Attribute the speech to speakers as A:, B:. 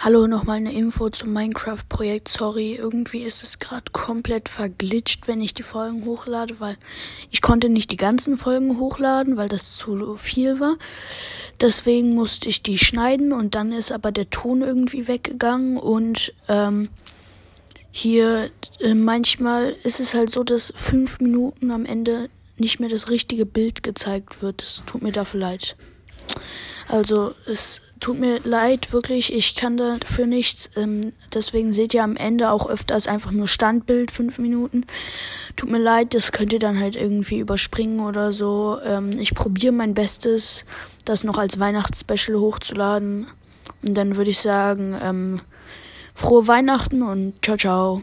A: Hallo, nochmal eine Info zum Minecraft-Projekt. Sorry, irgendwie ist es gerade komplett verglitscht, wenn ich die Folgen hochlade, weil ich konnte nicht die ganzen Folgen hochladen, weil das zu viel war. Deswegen musste ich die schneiden und dann ist aber der Ton irgendwie weggegangen und ähm, hier äh, manchmal ist es halt so, dass fünf Minuten am Ende nicht mehr das richtige Bild gezeigt wird. Es tut mir dafür leid. Also es tut mir leid, wirklich, ich kann dafür nichts. Ähm, deswegen seht ihr am Ende auch öfters einfach nur Standbild, fünf Minuten. Tut mir leid, das könnt ihr dann halt irgendwie überspringen oder so. Ähm, ich probiere mein Bestes, das noch als Weihnachtsspecial hochzuladen. Und dann würde ich sagen, ähm, frohe Weihnachten und ciao, ciao.